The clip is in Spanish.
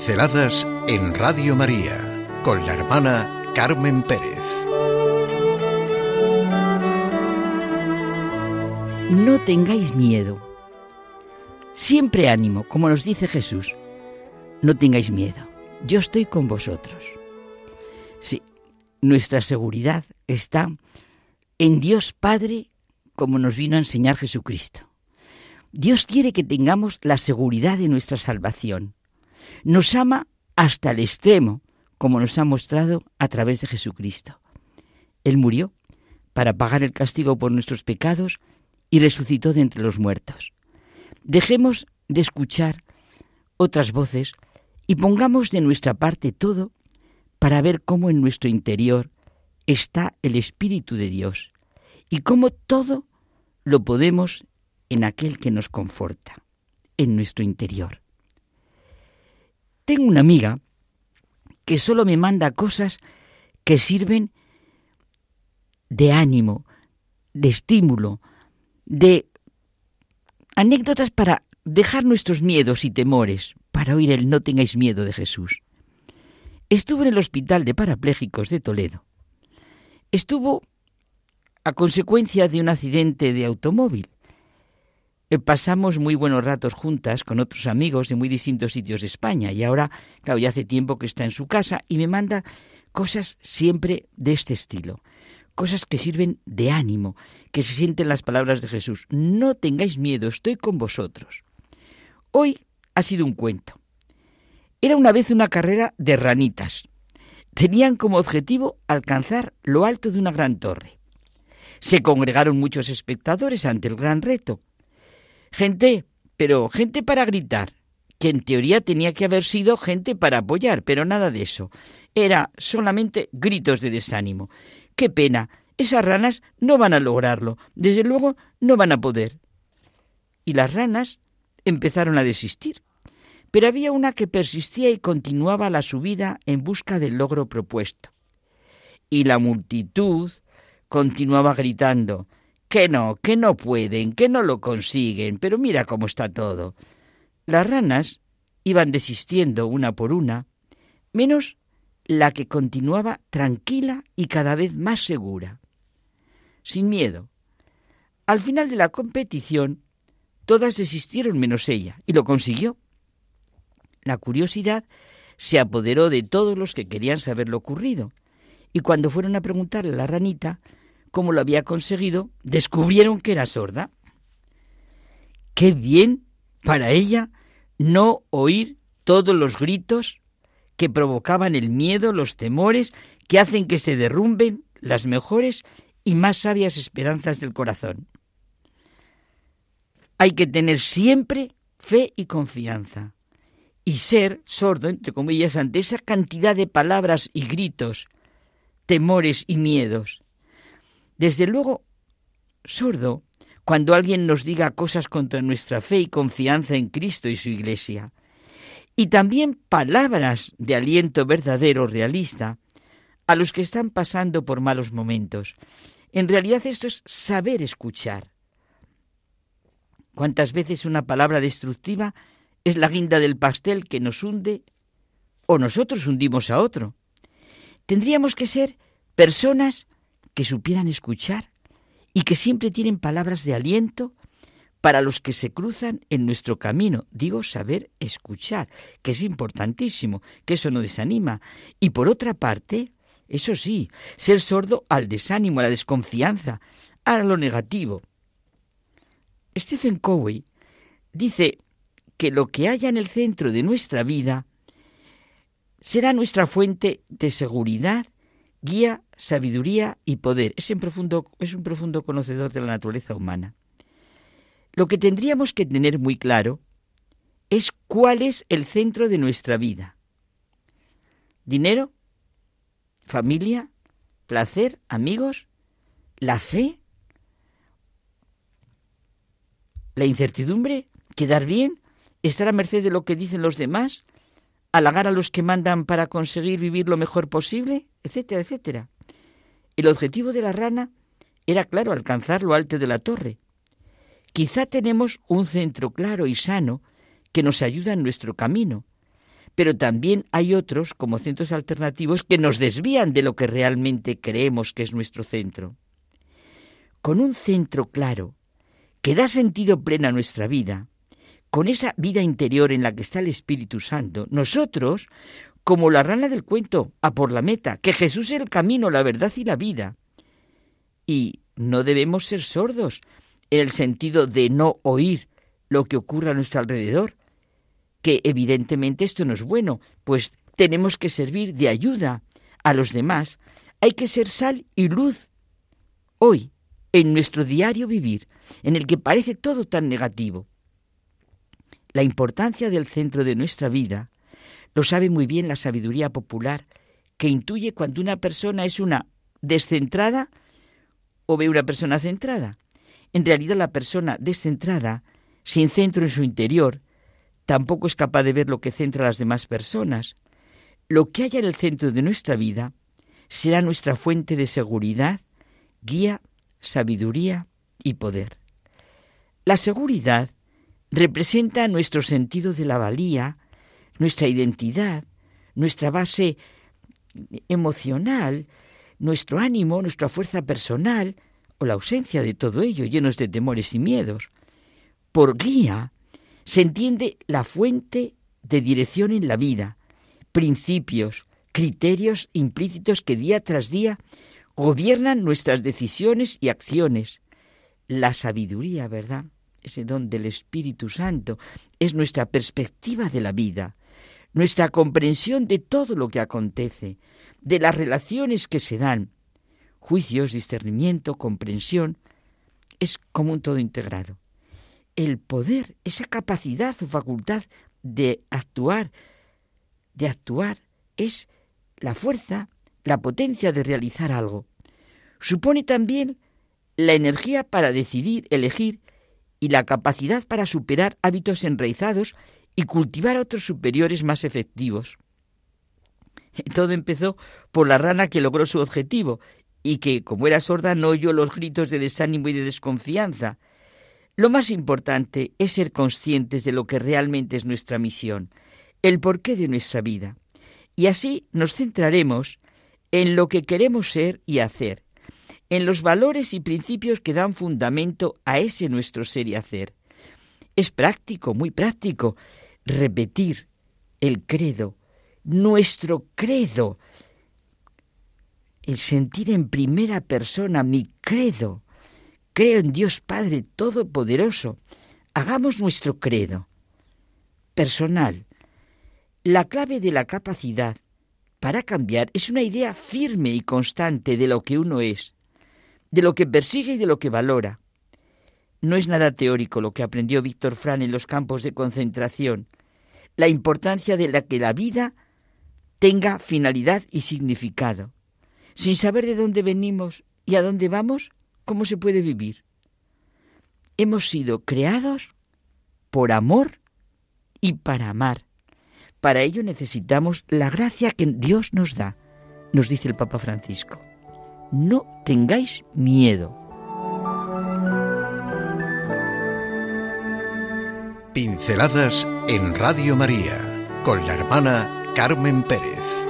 Pinceladas en Radio María con la hermana Carmen Pérez. No tengáis miedo. Siempre ánimo, como nos dice Jesús. No tengáis miedo. Yo estoy con vosotros. Sí, nuestra seguridad está en Dios Padre, como nos vino a enseñar Jesucristo. Dios quiere que tengamos la seguridad de nuestra salvación. Nos ama hasta el extremo, como nos ha mostrado a través de Jesucristo. Él murió para pagar el castigo por nuestros pecados y resucitó de entre los muertos. Dejemos de escuchar otras voces y pongamos de nuestra parte todo para ver cómo en nuestro interior está el Espíritu de Dios y cómo todo lo podemos en aquel que nos conforta, en nuestro interior. Tengo una amiga que solo me manda cosas que sirven de ánimo, de estímulo, de anécdotas para dejar nuestros miedos y temores, para oír el no tengáis miedo de Jesús. Estuvo en el Hospital de Parapléjicos de Toledo. Estuvo a consecuencia de un accidente de automóvil pasamos muy buenos ratos juntas con otros amigos de muy distintos sitios de España y ahora, claro, ya hace tiempo que está en su casa y me manda cosas siempre de este estilo, cosas que sirven de ánimo, que se sienten las palabras de Jesús. No tengáis miedo, estoy con vosotros. Hoy ha sido un cuento. Era una vez una carrera de ranitas. Tenían como objetivo alcanzar lo alto de una gran torre. Se congregaron muchos espectadores ante el gran reto Gente, pero gente para gritar, que en teoría tenía que haber sido gente para apoyar, pero nada de eso. Era solamente gritos de desánimo. Qué pena, esas ranas no van a lograrlo, desde luego no van a poder. Y las ranas empezaron a desistir. Pero había una que persistía y continuaba la subida en busca del logro propuesto. Y la multitud continuaba gritando que no, que no pueden, que no lo consiguen, pero mira cómo está todo. Las ranas iban desistiendo una por una, menos la que continuaba tranquila y cada vez más segura, sin miedo. Al final de la competición, todas desistieron menos ella, y lo consiguió. La curiosidad se apoderó de todos los que querían saber lo ocurrido, y cuando fueron a preguntarle a la ranita, como lo había conseguido, descubrieron que era sorda. Qué bien para ella no oír todos los gritos que provocaban el miedo, los temores, que hacen que se derrumben las mejores y más sabias esperanzas del corazón. Hay que tener siempre fe y confianza y ser sordo, entre comillas, ante esa cantidad de palabras y gritos, temores y miedos. Desde luego, sordo cuando alguien nos diga cosas contra nuestra fe y confianza en Cristo y su Iglesia. Y también palabras de aliento verdadero, realista, a los que están pasando por malos momentos. En realidad esto es saber escuchar. ¿Cuántas veces una palabra destructiva es la guinda del pastel que nos hunde o nosotros hundimos a otro? Tendríamos que ser personas que supieran escuchar y que siempre tienen palabras de aliento para los que se cruzan en nuestro camino. Digo saber escuchar, que es importantísimo, que eso no desanima. Y por otra parte, eso sí, ser sordo al desánimo, a la desconfianza, a lo negativo. Stephen Covey dice que lo que haya en el centro de nuestra vida será nuestra fuente de seguridad guía, sabiduría y poder. Es, profundo, es un profundo conocedor de la naturaleza humana. Lo que tendríamos que tener muy claro es cuál es el centro de nuestra vida. ¿Dinero? ¿Familia? ¿Placer? ¿Amigos? ¿La fe? ¿La incertidumbre? ¿Quedar bien? ¿Estar a merced de lo que dicen los demás? Halagar a los que mandan para conseguir vivir lo mejor posible, etcétera, etcétera. El objetivo de la rana era, claro, alcanzar lo alto de la torre. Quizá tenemos un centro claro y sano que nos ayuda en nuestro camino, pero también hay otros, como centros alternativos, que nos desvían de lo que realmente creemos que es nuestro centro. Con un centro claro, que da sentido pleno a nuestra vida, con esa vida interior en la que está el Espíritu Santo, nosotros, como la rana del cuento, a por la meta, que Jesús es el camino, la verdad y la vida. Y no debemos ser sordos en el sentido de no oír lo que ocurre a nuestro alrededor, que evidentemente esto no es bueno, pues tenemos que servir de ayuda a los demás. Hay que ser sal y luz. Hoy, en nuestro diario vivir, en el que parece todo tan negativo, la importancia del centro de nuestra vida lo sabe muy bien la sabiduría popular, que intuye cuando una persona es una descentrada o ve una persona centrada. En realidad la persona descentrada, sin centro en su interior, tampoco es capaz de ver lo que centra a las demás personas. Lo que haya en el centro de nuestra vida será nuestra fuente de seguridad, guía, sabiduría y poder. La seguridad representa nuestro sentido de la valía, nuestra identidad, nuestra base emocional, nuestro ánimo, nuestra fuerza personal, o la ausencia de todo ello, llenos de temores y miedos. Por guía se entiende la fuente de dirección en la vida, principios, criterios implícitos que día tras día gobiernan nuestras decisiones y acciones. La sabiduría, ¿verdad? Ese don del Espíritu Santo, es nuestra perspectiva de la vida, nuestra comprensión de todo lo que acontece, de las relaciones que se dan, juicios, discernimiento, comprensión, es como un todo integrado. El poder, esa capacidad o facultad de actuar, de actuar, es la fuerza, la potencia de realizar algo. Supone también la energía para decidir, elegir y la capacidad para superar hábitos enraizados y cultivar otros superiores más efectivos. Todo empezó por la rana que logró su objetivo y que, como era sorda, no oyó los gritos de desánimo y de desconfianza. Lo más importante es ser conscientes de lo que realmente es nuestra misión, el porqué de nuestra vida. Y así nos centraremos en lo que queremos ser y hacer, en los valores y principios que dan fundamento a ese nuestro ser y hacer. Es práctico, muy práctico, repetir el credo, nuestro credo, el sentir en primera persona mi credo. Creo en Dios Padre Todopoderoso. Hagamos nuestro credo personal. La clave de la capacidad para cambiar es una idea firme y constante de lo que uno es de lo que persigue y de lo que valora. No es nada teórico lo que aprendió Víctor Fran en los campos de concentración, la importancia de la que la vida tenga finalidad y significado. Sin saber de dónde venimos y a dónde vamos, ¿cómo se puede vivir? Hemos sido creados por amor y para amar. Para ello necesitamos la gracia que Dios nos da, nos dice el Papa Francisco no tengáis miedo. Pinceladas en Radio María con la hermana Carmen Pérez.